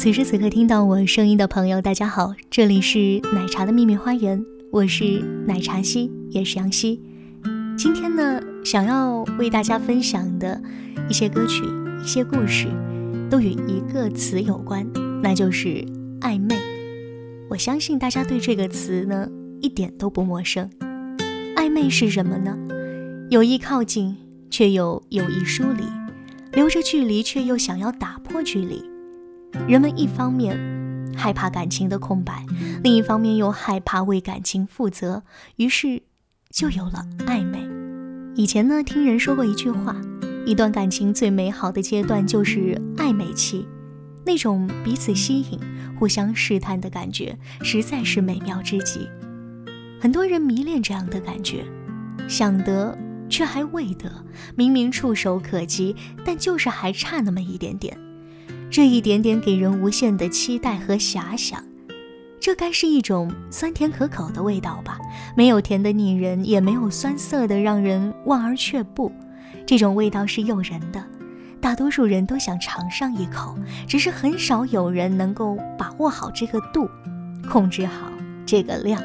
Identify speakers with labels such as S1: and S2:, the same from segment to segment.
S1: 此时此刻听到我声音的朋友，大家好，这里是奶茶的秘密花园，我是奶茶西，也是杨希。今天呢，想要为大家分享的一些歌曲、一些故事，都与一个词有关，那就是暧昧。我相信大家对这个词呢一点都不陌生。暧昧是什么呢？有意靠近，却又有意疏离；留着距离，却又想要打破距离。人们一方面害怕感情的空白，另一方面又害怕为感情负责，于是就有了暧昧。以前呢，听人说过一句话：一段感情最美好的阶段就是暧昧期。那种彼此吸引、互相试探的感觉，实在是美妙之极。很多人迷恋这样的感觉，想得却还未得，明明触手可及，但就是还差那么一点点。这一点点给人无限的期待和遐想，这该是一种酸甜可口的味道吧？没有甜的腻人，也没有酸涩的让人望而却步。这种味道是诱人的。大多数人都想尝上一口，只是很少有人能够把握好这个度，控制好这个量。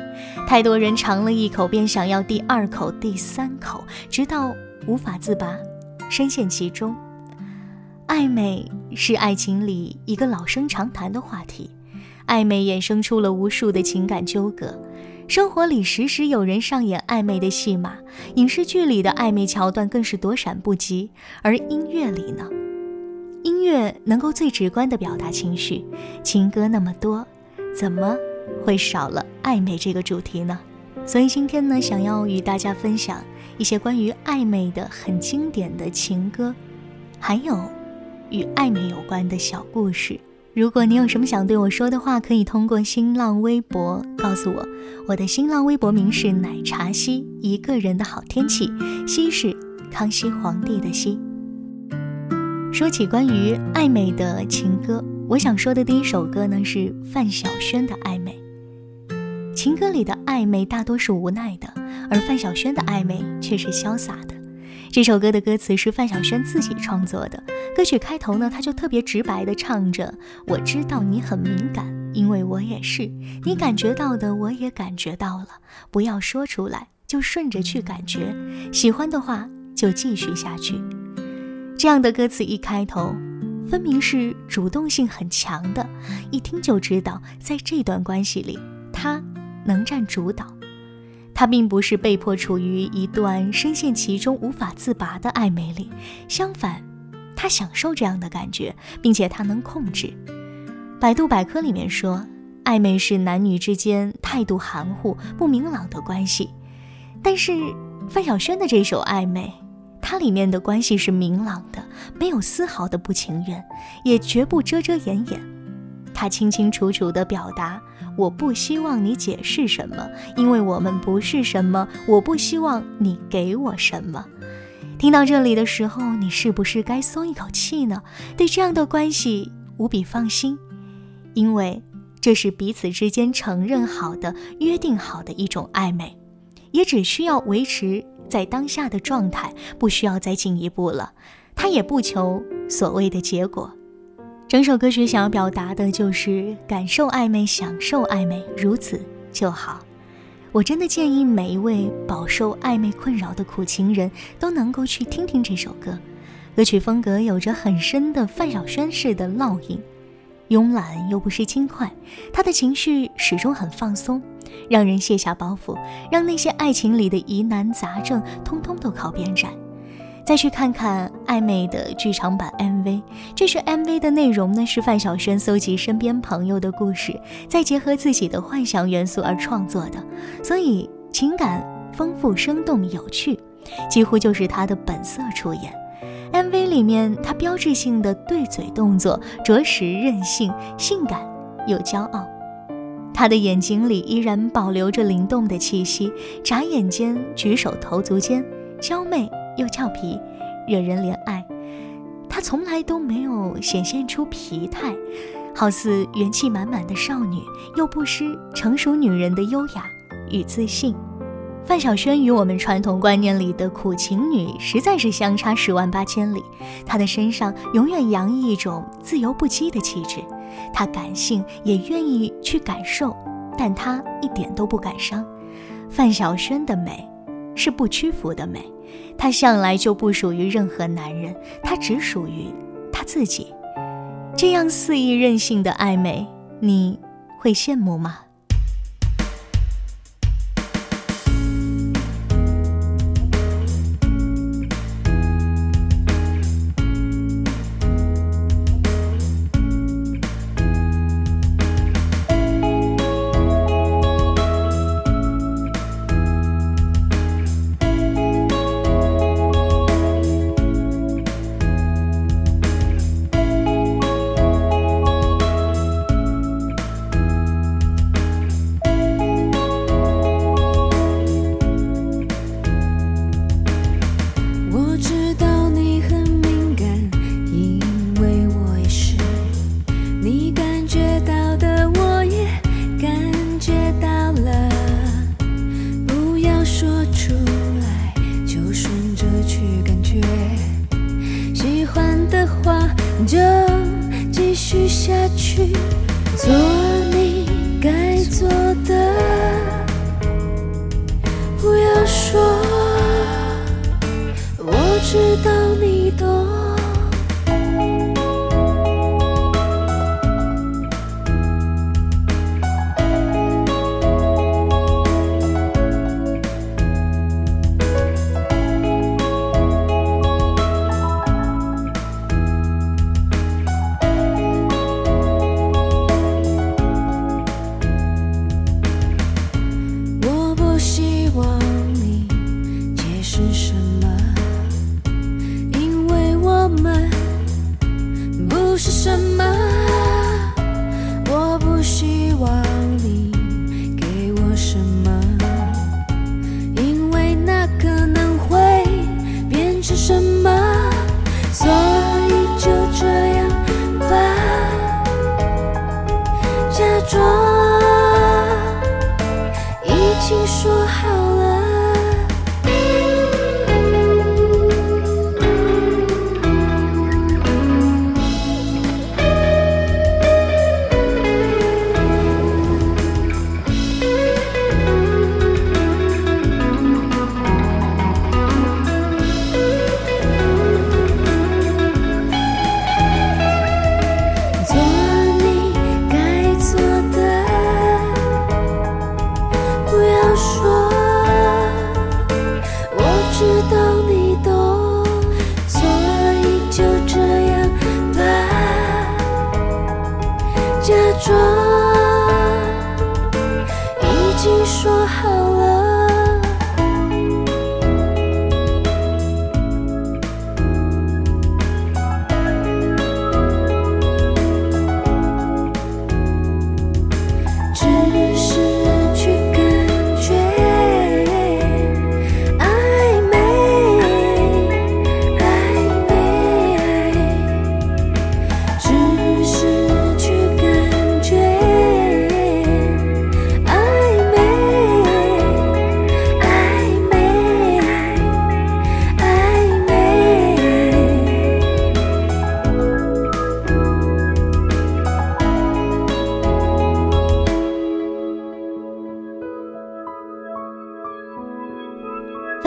S1: 太多人尝了一口便想要第二口、第三口，直到无法自拔，深陷其中。爱美是爱情里一个老生常谈的话题，暧昧衍生出了无数的情感纠葛。生活里时时有人上演暧昧的戏码，影视剧里的暧昧桥段更是躲闪不及。而音乐里呢？音乐能够最直观地表达情绪，情歌那么多，怎么会少了暧昧这个主题呢？所以今天呢，想要与大家分享一些关于暧昧的很经典的情歌，还有与暧昧有关的小故事。如果你有什么想对我说的话，可以通过新浪微博告诉我。我的新浪微博名是奶茶西，一个人的好天气。西是康熙皇帝的西。说起关于暧昧的情歌，我想说的第一首歌呢是范晓萱的《暧昧》。情歌里的暧昧大多是无奈的，而范晓萱的暧昧却是潇洒的。这首歌的歌词是范晓萱自己创作的。歌曲开头呢，他就特别直白地唱着：“我知道你很敏感，因为我也是。你感觉到的，我也感觉到了。不要说出来，就顺着去感觉。喜欢的话，就继续下去。”这样的歌词一开头，分明是主动性很强的，一听就知道在这段关系里，他能占主导。他并不是被迫处于一段深陷其中无法自拔的暧昧里，相反，他享受这样的感觉，并且他能控制。百度百科里面说，暧昧是男女之间态度含糊、不明朗的关系，但是范晓萱的这首《暧昧》，它里面的关系是明朗的，没有丝毫的不情愿，也绝不遮遮掩掩。他清清楚楚地表达。我不希望你解释什么，因为我们不是什么。我不希望你给我什么。听到这里的时候，你是不是该松一口气呢？对这样的关系无比放心，因为这是彼此之间承认好的、约定好的一种暧昧，也只需要维持在当下的状态，不需要再进一步了。他也不求所谓的结果。整首歌曲想要表达的就是感受暧昧，享受暧昧，如此就好。我真的建议每一位饱受暧昧困扰的苦情人都能够去听听这首歌，
S2: 歌曲风格有着很深的范晓萱式的烙印，慵懒又不失轻快。他的情绪始终很放松，让人卸下包袱，让那些爱情里的疑难杂症通通都靠边站。再去看看《暧昧》的剧场版 MV，这是 MV 的内容呢，是范晓萱搜集身边朋友的故事，再结合自己的幻想元素而创作的，所以情感丰富、生动、有趣，几乎就是他的本色出演。MV 里面，他标志性的对嘴动作着实任性、性感又骄傲。他的眼睛里依然保留着灵动的气息，眨眼间举手投足间，娇媚又俏皮，惹人怜爱。她从来都没有显现出疲态，好似元气满满的少女，又不失成熟女人的优雅与自信。范晓萱与我们传统观念里的苦情女实在是相差十万八千里。她的身上永远洋溢一种自由不羁的气质，她感性也愿意去感受，但她一点都不感伤。范晓萱的美是不屈服的美，她向来就不属于任何男人，她只属于她自己。这样肆意任性的爱美，你会羡慕吗？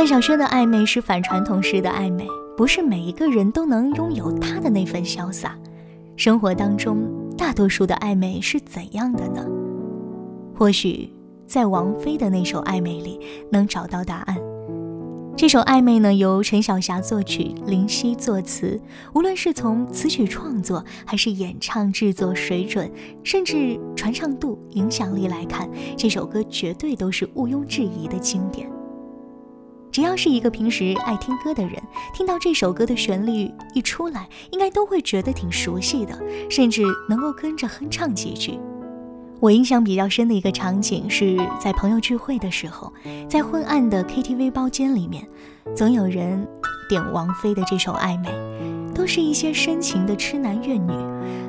S2: 范晓萱的暧昧是反传统式的暧昧，
S1: 不是每一个人都能拥有他的那份潇洒。生活当中，大多数的暧昧是怎样的呢？或许在王菲的那首《暧昧》里能找到答案。这首《暧昧》呢，由陈小霞作曲，林夕作词。无论是从词曲创作，还是演唱制作水准，甚至传唱度、影响力来看，这首歌绝对都是毋庸置疑的经典。只要是一个平时爱听歌的人，听到这首歌的旋律一出来，应该都会觉得挺熟悉的，甚至能够跟着哼唱几句。我印象比较深的一个场景是在朋友聚会的时候，在昏暗的 KTV 包间里面，总有人点王菲的这首《暧昧》，都是一些深情的痴男怨女，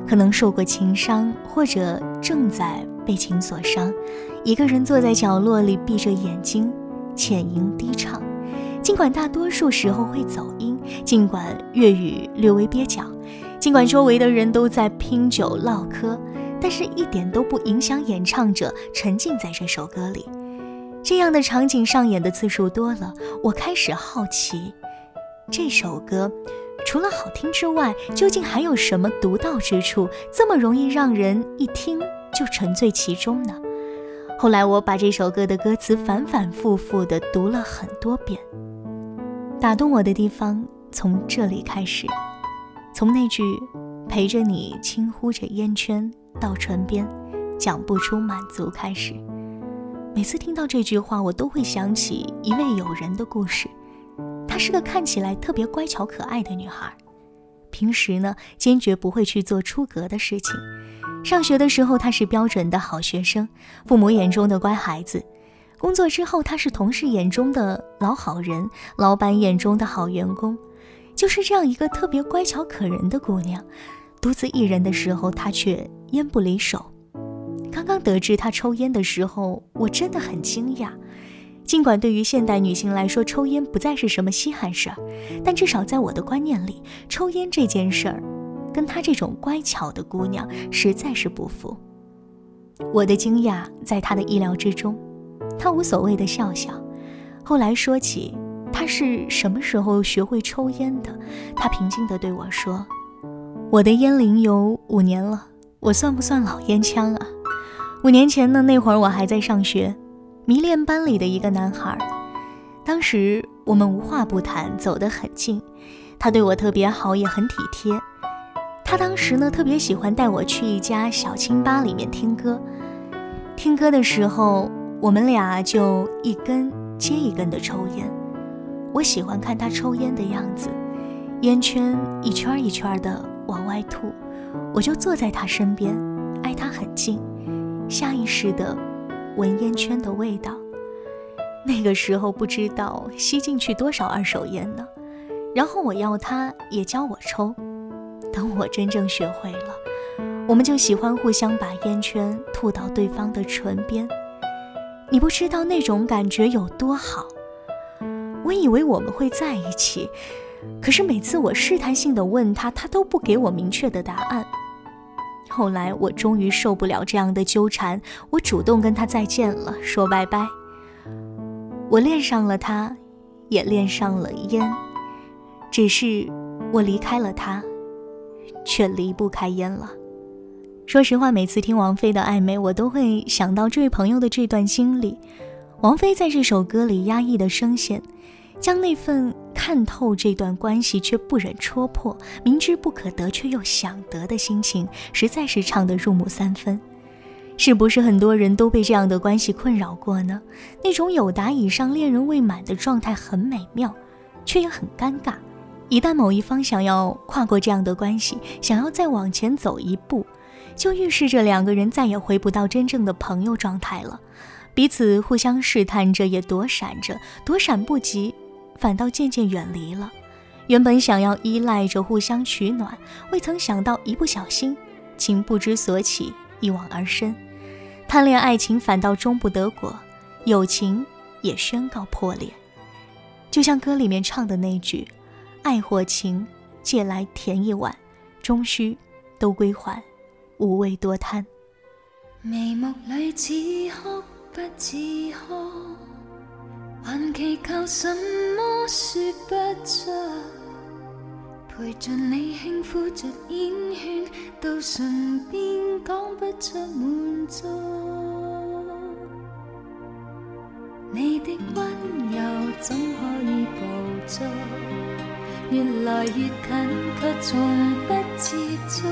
S1: 可能受过情伤，或者正在被情所伤，一个人坐在角落里，闭着眼睛，浅吟低唱。尽管大多数时候会走音，尽管粤语略微蹩脚，尽管周围的人都在拼酒唠嗑，但是一点都不影响演唱者沉浸在这首歌里。这样的场景上演的次数多了，我开始好奇，这首歌除了好听之外，究竟还有什么独到之处，这么容易让人一听就沉醉其中呢？后来我把这首歌的歌词反反复复地读了很多遍。打动我的地方从这里开始，从那句“陪着你轻呼着烟圈到唇边，讲不出满足”开始。每次听到这句话，我都会想起一位友人的故事。她是个看起来特别乖巧可爱的女孩，平时呢坚决不会去做出格的事情。上学的时候，她是标准的好学生，父母眼中的乖孩子。工作之后，她是同事眼中的老好人，老板眼中的好员工，就是这样一个特别乖巧可人的姑娘。独自一人的时候，她却烟不离手。刚刚得知她抽烟的时候，我真的很惊讶。尽管对于现代女性来说，抽烟不再是什么稀罕事儿，但至少在我的观念里，抽烟这件事儿，跟她这种乖巧的姑娘实在是不符。我的惊讶在她的意料之中。他无所谓的笑笑，后来说起他是什么时候学会抽烟的，他平静地对我说：“我的烟龄有五年了，我算不算老烟枪啊？五年前呢，那会儿我还在上学，迷恋班里的一个男孩，当时我们无话不谈，走得很近，他对我特别好，也很体贴。他当时呢，特别喜欢带我去一家小清吧里面听歌，听歌的时候。”我们俩就一根接一根的抽烟，我喜欢看他抽烟的样子，烟圈一圈一圈的往外吐，我就坐在他身边，挨他很近，下意识的闻烟圈的味道。那个时候不知道吸进去多少二手烟呢，然后我要他也教我抽，等我真正学会了，我们就喜欢互相把烟圈吐到对方的唇边。你不知道那种感觉有多好。我以为我们会在一起，可是每次我试探性的问他，他都不给我明确的答案。后来我终于受不了这样的纠缠，我主动跟他再见了，说拜拜。我恋上了他，也恋上了烟，只是我离开了他，却离不开烟了。说实话，每次听王菲的《暧昧》，我都会想到这位朋友的这段经历。王菲在这首歌里压抑的声线，将那份看透这段关系却不忍戳破、明知不可得却又想得的心情，实在是唱得入木三分。是不是很多人都被这样的关系困扰过呢？那种有达以上恋人未满的状态很美妙，却也很尴尬。一旦某一方想要跨过这样的关系，想要再往前走一步，就预示着两个人再也回不到真正的朋友状态了，彼此互相试探着，也躲闪着，躲闪不及，反倒渐渐远离了。原本想要依赖着互相取暖，未曾想到一不小心，情不知所起，一往而深，贪恋爱情反倒终不得果，友情也宣告破裂。就像歌里面唱的那句：“爱或情，借来甜一碗，终须都归还。”无谓多贪。
S2: 眉目里似哭不似哭，还祈求什么说不出。陪着你轻呼着烟圈，到唇边讲不出满足。你的温柔怎可以捕捉？越来越近，却从不接触。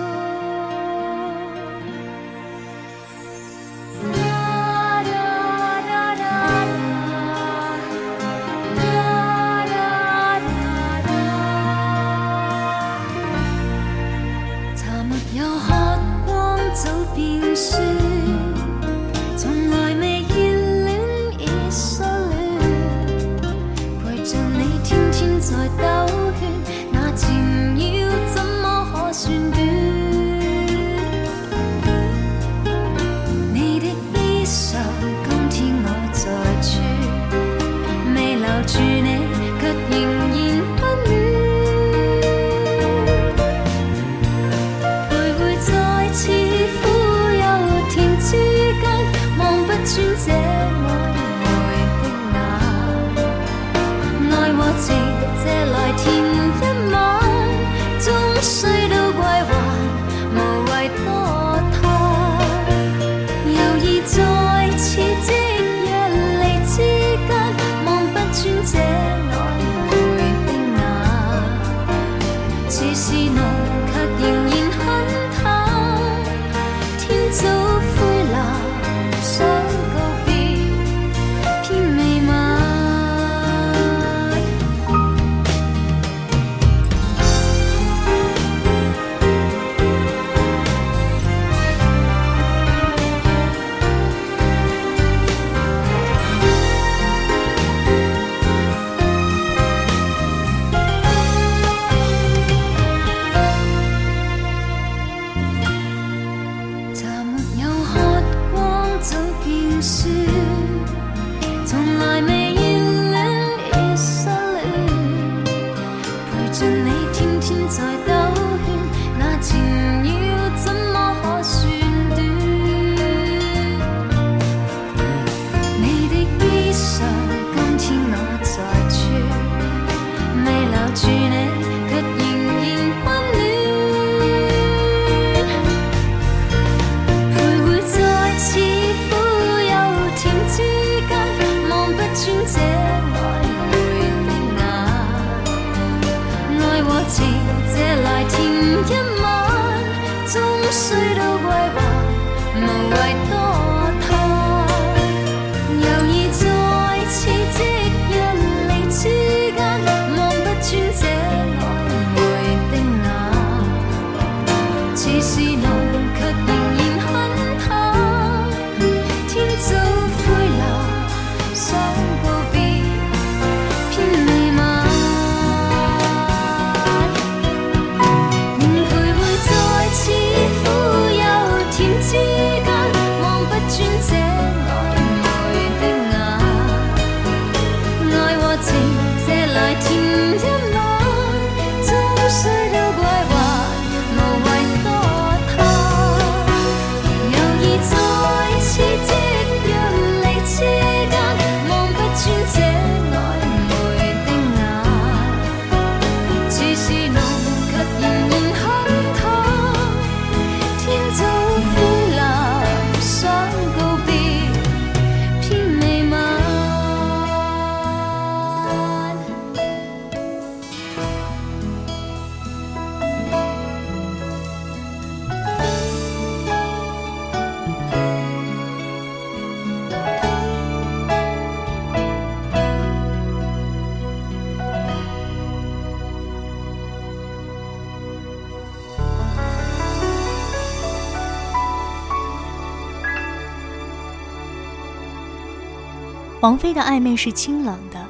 S1: 王菲的暧昧是清冷的，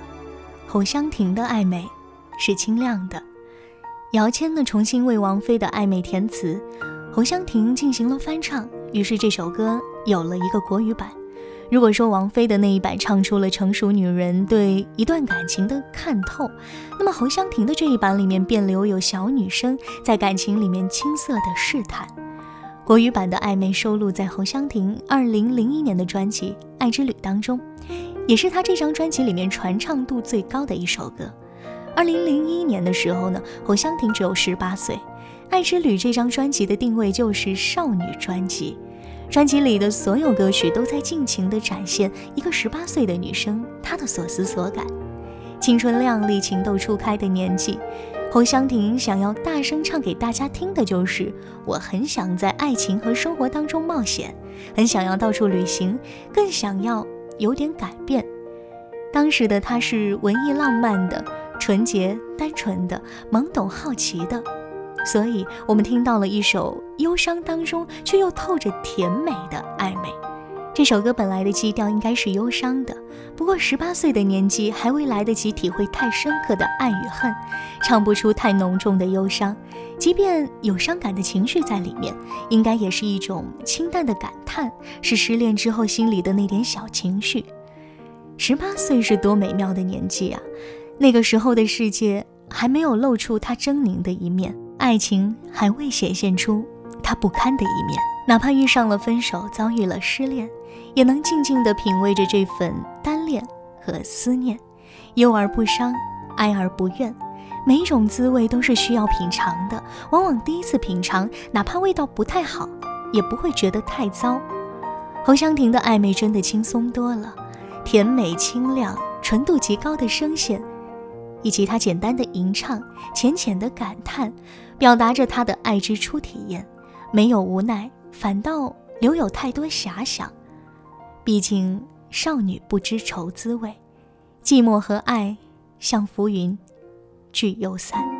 S1: 侯湘婷的暧昧是清亮的。姚谦呢重新为王菲的暧昧填词，侯湘婷进行了翻唱，于是这首歌有了一个国语版。如果说王菲的那一版唱出了成熟女人对一段感情的看透，那么侯湘婷的这一版里面便留有小女生在感情里面青涩的试探。国语版的暧昧收录在侯湘婷二零零一年的专辑《爱之旅》当中。也是他这张专辑里面传唱度最高的一首歌，二零零一年的时候呢，侯湘婷只有十八岁，《爱之旅》这张专辑的定位就是少女专辑，专辑里的所有歌曲都在尽情地展现一个十八岁的女生她的所思所感。青春靓丽、情窦初开的年纪，侯湘婷想要大声唱给大家听的就是：我很想在爱情和生活当中冒险，很想要到处旅行，更想要有点改变。当时的她是文艺浪漫的。纯洁、单纯的、懵懂、好奇的，所以我们听到了一首忧伤当中却又透着甜美的暧昧。这首歌本来的基调应该是忧伤的，不过十八岁的年纪还未来得及体会太深刻的爱与恨，唱不出太浓重的忧伤。即便有伤感的情绪在里面，应该也是一种清淡的感叹，是失恋之后心里的那点小情绪。十八岁是多美妙的年纪啊！那个时候的世界还没有露出他狰狞的一面，爱情还未显现出他不堪的一面。哪怕遇上了分手，遭遇了失恋，也能静静地品味着这份单恋和思念，忧而不伤，哀而不怨。每种滋味都是需要品尝的，往往第一次品尝，哪怕味道不太好，也不会觉得太糟。侯湘婷的暧昧真的轻松多了，甜美清亮，纯度极高的声线。以及她简单的吟唱、浅浅的感叹，表达着她的爱之初体验，没有无奈，反倒留有太多遐想。毕竟少女不知愁滋味，寂寞和爱像浮云，聚又散。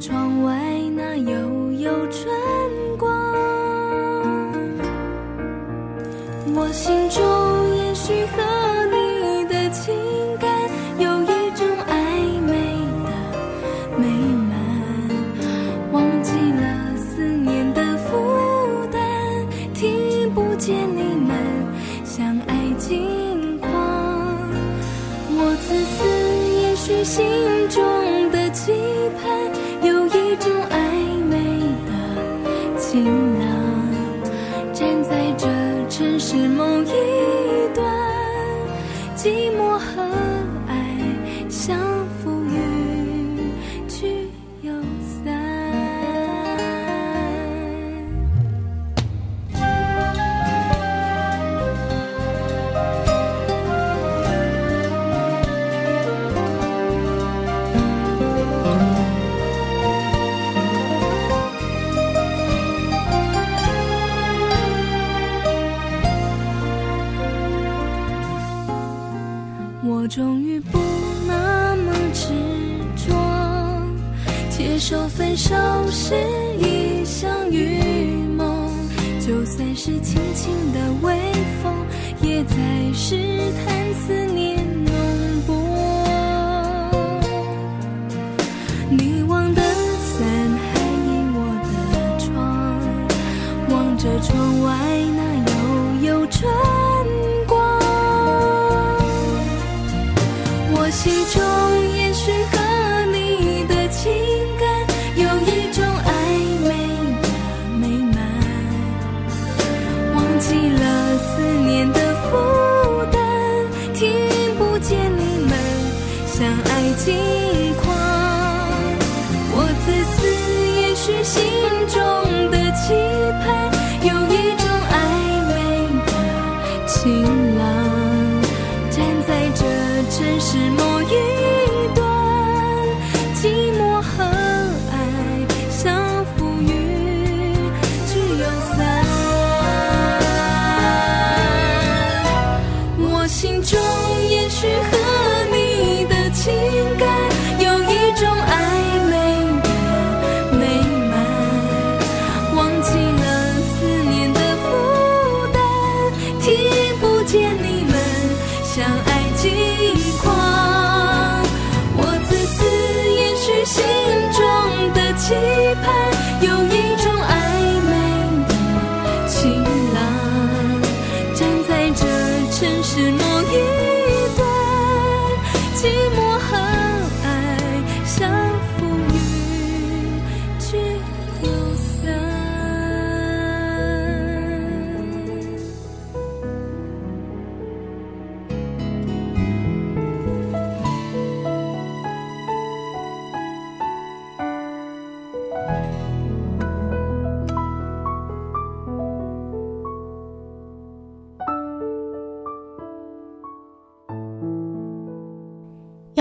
S2: 窗外那有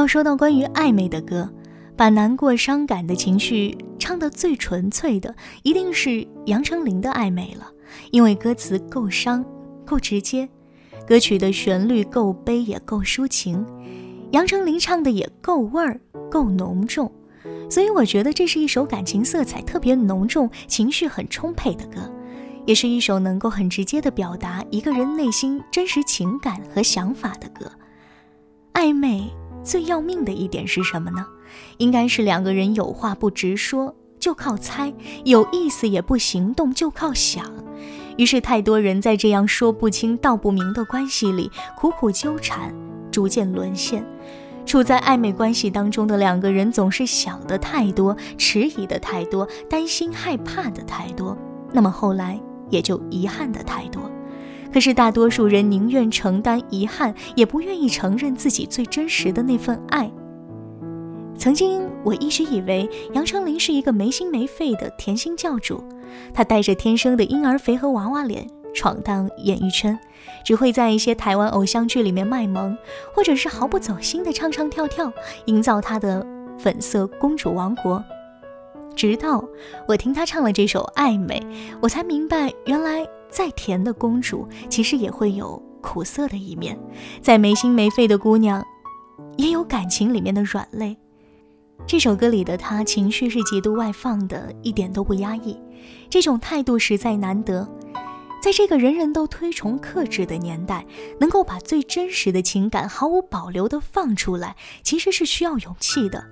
S1: 说到关于暧昧的歌，把难过、伤感的情绪唱得最纯粹的，一定是杨丞琳的《暧昧》了。因为歌词够伤、够直接，歌曲的旋律够悲也够抒情，杨丞琳唱的也够味儿、够浓重，所以我觉得这是一首感情色彩特别浓重、情绪很充沛的歌，也是一首能够很直接的表达一个人内心真实情感和想法的歌。暧昧。最要命的一点是什么呢？应该是两个人有话不直说，就靠猜；有意思也不行动，就靠想。于是，太多人在这样说不清道不明的关系里苦苦纠缠，逐渐沦陷。处在暧昧关系当中的两个人，总是想的太多，迟疑的太多，担心害怕的太多，那么后来也就遗憾的太多。可是大多数人宁愿承担遗憾，也不愿意承认自己最真实的那份爱。曾经我一直以为杨丞琳是一个没心没肺的甜心教主，她带着天生的婴儿肥和娃娃脸闯荡演艺圈，只会在一些台湾偶像剧里面卖萌，或者是毫不走心的唱唱跳跳，营造她的粉色公主王国。直到我听她唱了这首《暧昧》，我才明白原来。再甜的公主，其实也会有苦涩的一面；再没心没肺的姑娘，也有感情里面的软肋。这首歌里的她，情绪是极度外放的，一点都不压抑。这种态度实在难得，在这个人人都推崇克制的年代，能够把最真实的情感毫无保留地放出来，其实是需要勇气的。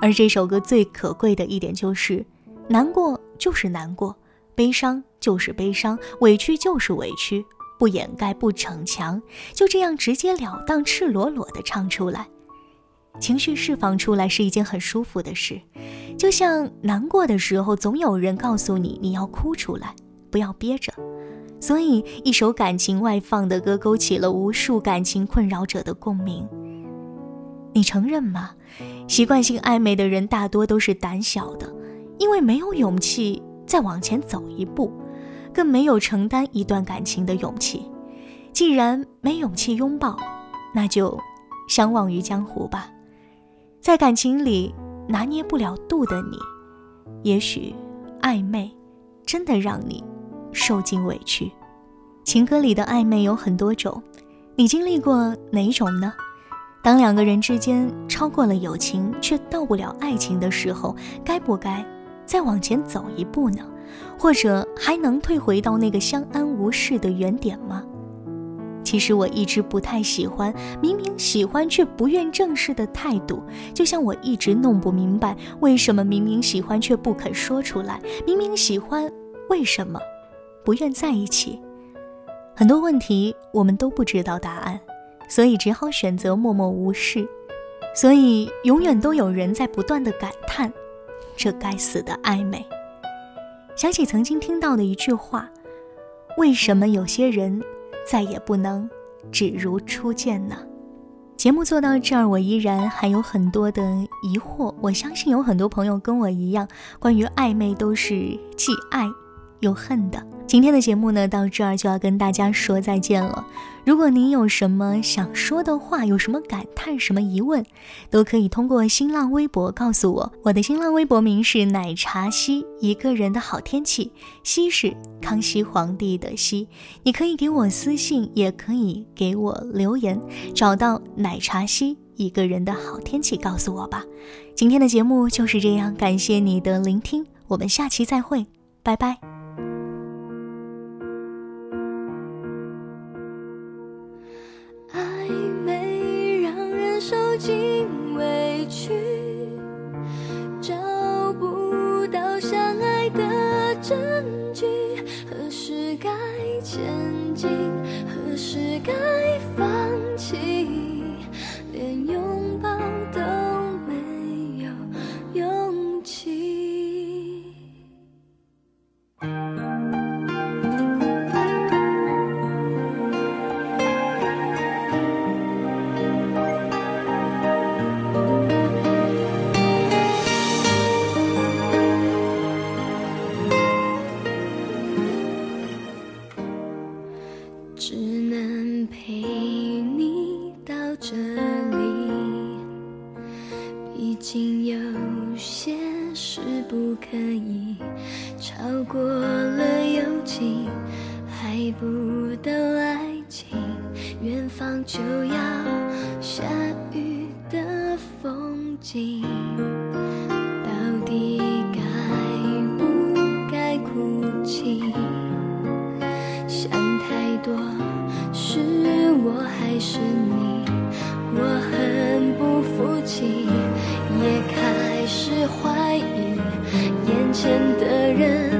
S1: 而这首歌最可贵的一点就是，难过就是难过。悲伤就是悲伤，委屈就是委屈，不掩盖，不逞强，就这样直截了当、赤裸裸地唱出来。情绪释放出来是一件很舒服的事，就像难过的时候，总有人告诉你你要哭出来，不要憋着。所以，一首感情外放的歌，勾起了无数感情困扰者的共鸣。你承认吗？习惯性暧昧的人大多都是胆小的，因为没有勇气。再往前走一步，更没有承担一段感情的勇气。既然没勇气拥抱，那就相忘于江湖吧。在感情里拿捏不了度的你，也许暧昧真的让你受尽委屈。情歌里的暧昧有很多种，你经历过哪种呢？当两个人之间超过了友情，却到不了爱情的时候，该不该？再往前走一步呢，或者还能退回到那个相安无事的原点吗？其实我一直不太喜欢明明喜欢却不愿正视的态度，就像我一直弄不明白为什么明明喜欢却不肯说出来，明明喜欢为什么不愿在一起？很多问题我们都不知道答案，所以只好选择默默无视。所以永远都有人在不断的感叹。这该死的暧昧。想起曾经听到的一句话：“为什么有些人再也不能只如初见呢？”节目做到这儿，我依然还有很多的疑惑。我相信有很多朋友跟我一样，关于暧昧都是既爱又恨的。今天的节目呢，到这儿就要跟大家说再见了。如果您有什么想说的话，有什么感叹、什么疑问，都可以通过新浪微博告诉我。我的新浪微博名是奶茶西，一个人的好天气，西是康熙皇帝的西。你可以给我私信，也可以给我留言，找到奶茶西一个人的好天气，告诉我吧。今天的节目就是这样，感谢你的聆听，我们下期再会，拜拜。
S2: 该放是不可以超过了友情，还不到爱情，远方就要下雨的风景，到底该不该哭泣？想太多，是我还是你？我很不服气，也开始怀疑前的人。